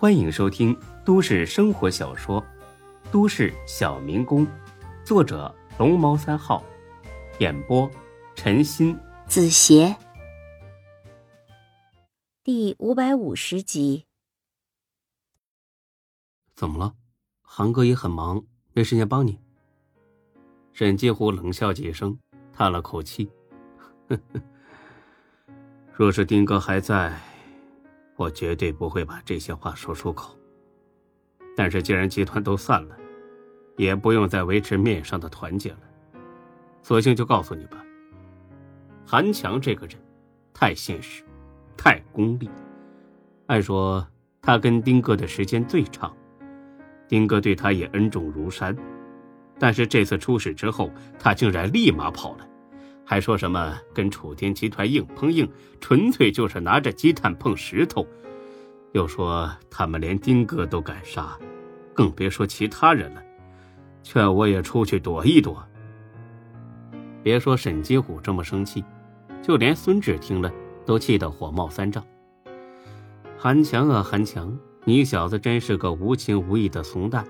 欢迎收听都市生活小说《都市小民工》，作者龙猫三号，演播陈鑫、子邪，第五百五十集。怎么了？韩哥也很忙，没时间帮你。沈继虎冷笑几声，叹了口气：“呵呵，若是丁哥还在。”我绝对不会把这些话说出口。但是既然集团都散了，也不用再维持面上的团结了，索性就告诉你吧。韩强这个人，太现实，太功利。按说他跟丁哥的时间最长，丁哥对他也恩重如山，但是这次出事之后，他竟然立马跑了。还说什么跟楚天集团硬碰硬，纯粹就是拿着鸡蛋碰石头。又说他们连丁哥都敢杀，更别说其他人了。劝我也出去躲一躲。别说沈金虎这么生气，就连孙志听了都气得火冒三丈。韩强啊，韩强，你小子真是个无情无义的怂蛋！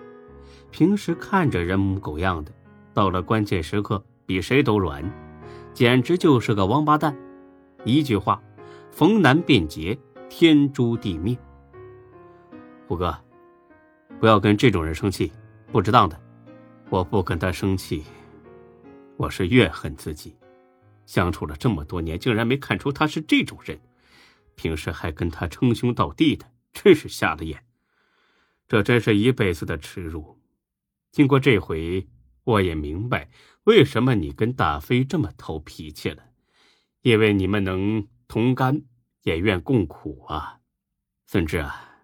平时看着人模狗样的，到了关键时刻比谁都软。简直就是个王八蛋！一句话，逢难便劫，天诛地灭。虎哥，不要跟这种人生气，不值当的。我不跟他生气，我是怨恨自己，相处了这么多年，竟然没看出他是这种人。平时还跟他称兄道弟的，真是瞎了眼。这真是一辈子的耻辱。经过这回。我也明白为什么你跟大飞这么投脾气了，因为你们能同甘，也愿共苦啊，孙志啊，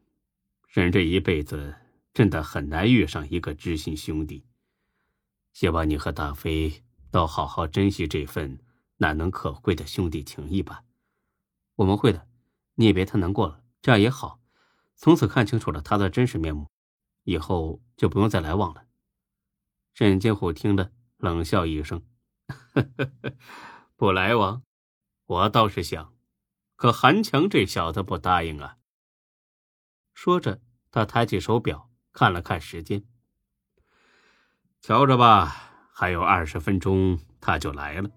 人这一辈子真的很难遇上一个知心兄弟。希望你和大飞都好好珍惜这份难能可贵的兄弟情谊吧。我们会的，你也别太难过了，这样也好，从此看清楚了他的真实面目，以后就不用再来往了。沈金虎听了，冷笑一声：“不来往，我倒是想，可韩强这小子不答应啊。”说着，他抬起手表看了看时间，瞧着吧，还有二十分钟他就来了。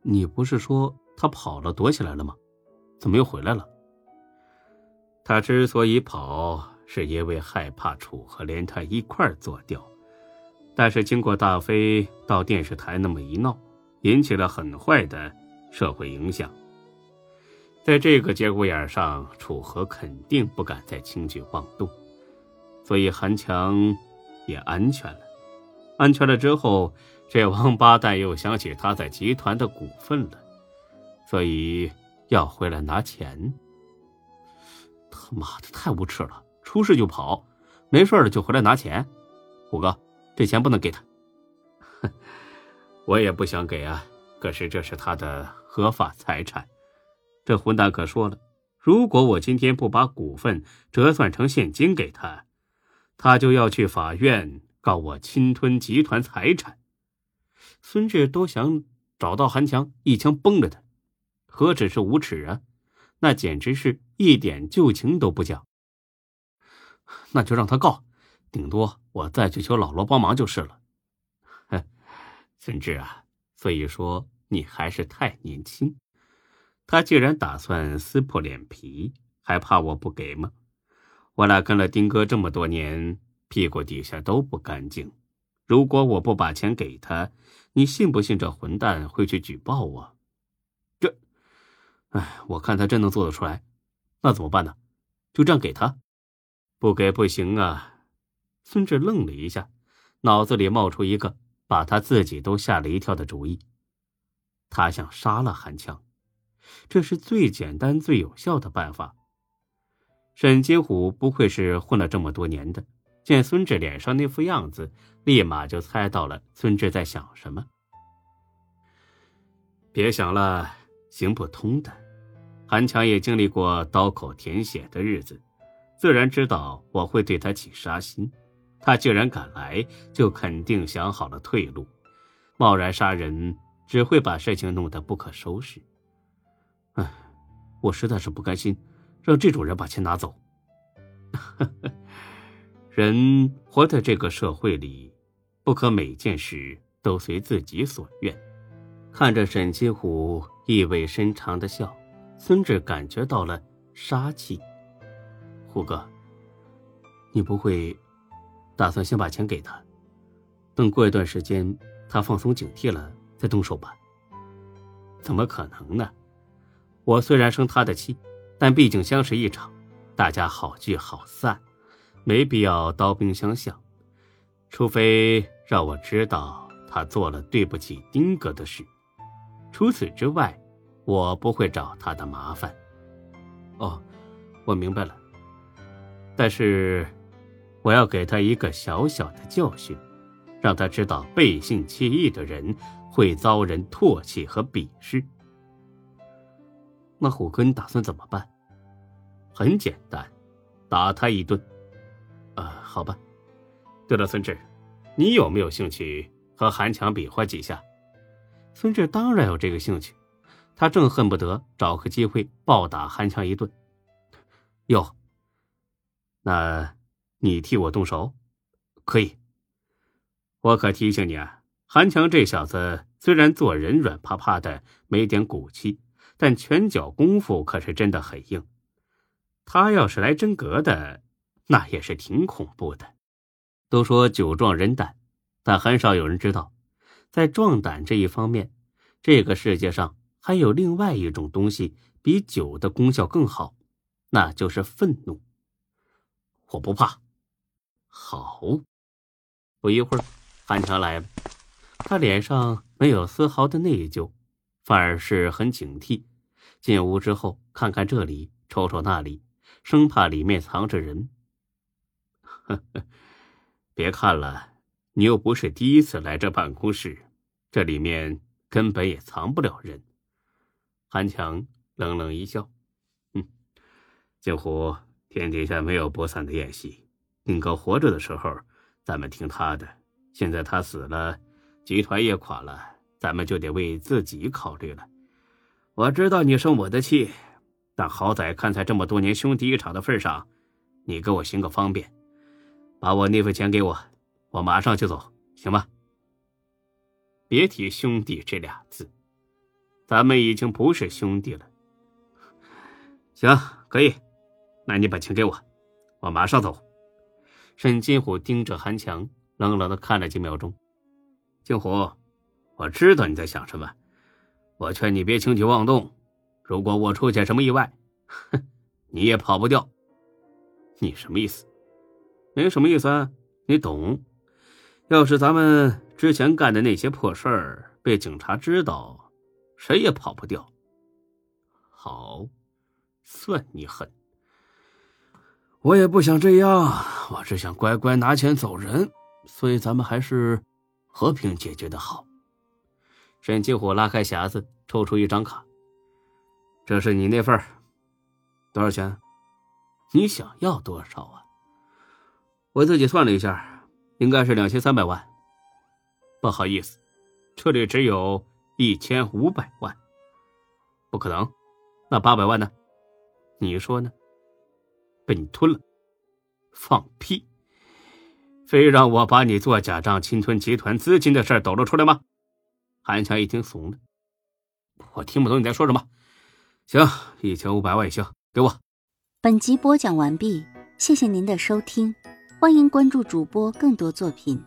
你不是说他跑了躲起来了吗？怎么又回来了？他之所以跑，是因为害怕楚河连他一块儿做掉。但是经过大飞到电视台那么一闹，引起了很坏的社会影响。在这个节骨眼上，楚河肯定不敢再轻举妄动，所以韩强也安全了。安全了之后，这王八蛋又想起他在集团的股份了，所以要回来拿钱。他妈的，太无耻了！出事就跑，没事了就回来拿钱，虎哥。这钱不能给他，我也不想给啊。可是这是他的合法财产。这混蛋可说了，如果我今天不把股份折算成现金给他，他就要去法院告我侵吞集团财产。孙志都想找到韩强一枪崩了他，何止是无耻啊，那简直是一点旧情都不讲。那就让他告。顶多我再去求老罗帮忙就是了。哼，孙志啊，所以说你还是太年轻。他既然打算撕破脸皮，还怕我不给吗？我俩跟了丁哥这么多年，屁股底下都不干净。如果我不把钱给他，你信不信这混蛋会去举报我？这，哎，我看他真能做得出来。那怎么办呢？就这样给他？不给不行啊。孙志愣了一下，脑子里冒出一个把他自己都吓了一跳的主意。他想杀了韩强，这是最简单、最有效的办法。沈金虎不愧是混了这么多年的，见孙志脸上那副样子，立马就猜到了孙志在想什么。别想了，行不通的。韩强也经历过刀口舔血的日子，自然知道我会对他起杀心。他既然敢来，就肯定想好了退路。贸然杀人，只会把事情弄得不可收拾。唉，我实在是不甘心让这种人把钱拿走。人活在这个社会里，不可每件事都随自己所愿。看着沈金虎意味深长的笑，孙志感觉到了杀气。虎哥，你不会打算先把钱给他，等过一段时间他放松警惕了再动手吧？怎么可能呢？我虽然生他的气，但毕竟相识一场，大家好聚好散，没必要刀兵相向。除非让我知道他做了对不起丁哥的事，除此之外，我不会找他的麻烦。哦，我明白了。但是，我要给他一个小小的教训，让他知道背信弃义的人会遭人唾弃和鄙视。那虎哥，你打算怎么办？很简单，打他一顿。啊，好吧。对了，孙志，你有没有兴趣和韩强比划几下？孙志当然有这个兴趣，他正恨不得找个机会暴打韩强一顿。哟。那，你替我动手，可以。我可提醒你啊，韩强这小子虽然做人软趴趴的，没点骨气。但拳脚功夫可是真的很硬，他要是来真格的，那也是挺恐怖的。都说酒壮人胆，但很少有人知道，在壮胆这一方面，这个世界上还有另外一种东西比酒的功效更好，那就是愤怒。我不怕。好，不一会儿，韩强来了，他脸上没有丝毫的内疚，反而是很警惕。进屋之后，看看这里，瞅瞅那里，生怕里面藏着人。呵呵，别看了，你又不是第一次来这办公室，这里面根本也藏不了人。韩强冷冷一笑：“哼，镜湖，天底下没有不散的宴席。丁哥活着的时候，咱们听他的；现在他死了，集团也垮了，咱们就得为自己考虑了。”我知道你生我的气，但好歹看在这么多年兄弟一场的份上，你给我行个方便，把我那份钱给我，我马上就走，行吗？别提兄弟这俩字，咱们已经不是兄弟了。行，可以，那你把钱给我，我马上走。沈金虎盯着韩强，冷冷的看了几秒钟。金虎，我知道你在想什么。我劝你别轻举妄动，如果我出现什么意外，哼，你也跑不掉。你什么意思？没什么意思啊，你懂。要是咱们之前干的那些破事儿被警察知道，谁也跑不掉。好，算你狠。我也不想这样，我只想乖乖拿钱走人，所以咱们还是和平解决的好。沈继虎拉开匣子，抽出一张卡。这是你那份多少钱？你想要多少啊？我自己算了一下，应该是两千三百万。不好意思，这里只有一千五百万。不可能，那八百万呢？你说呢？被你吞了？放屁！非让我把你做假账侵吞集团资金的事抖露出来吗？韩强一听怂了，我听不懂你在说什么。行，一千五百万也行，给我。本集播讲完毕，谢谢您的收听，欢迎关注主播更多作品。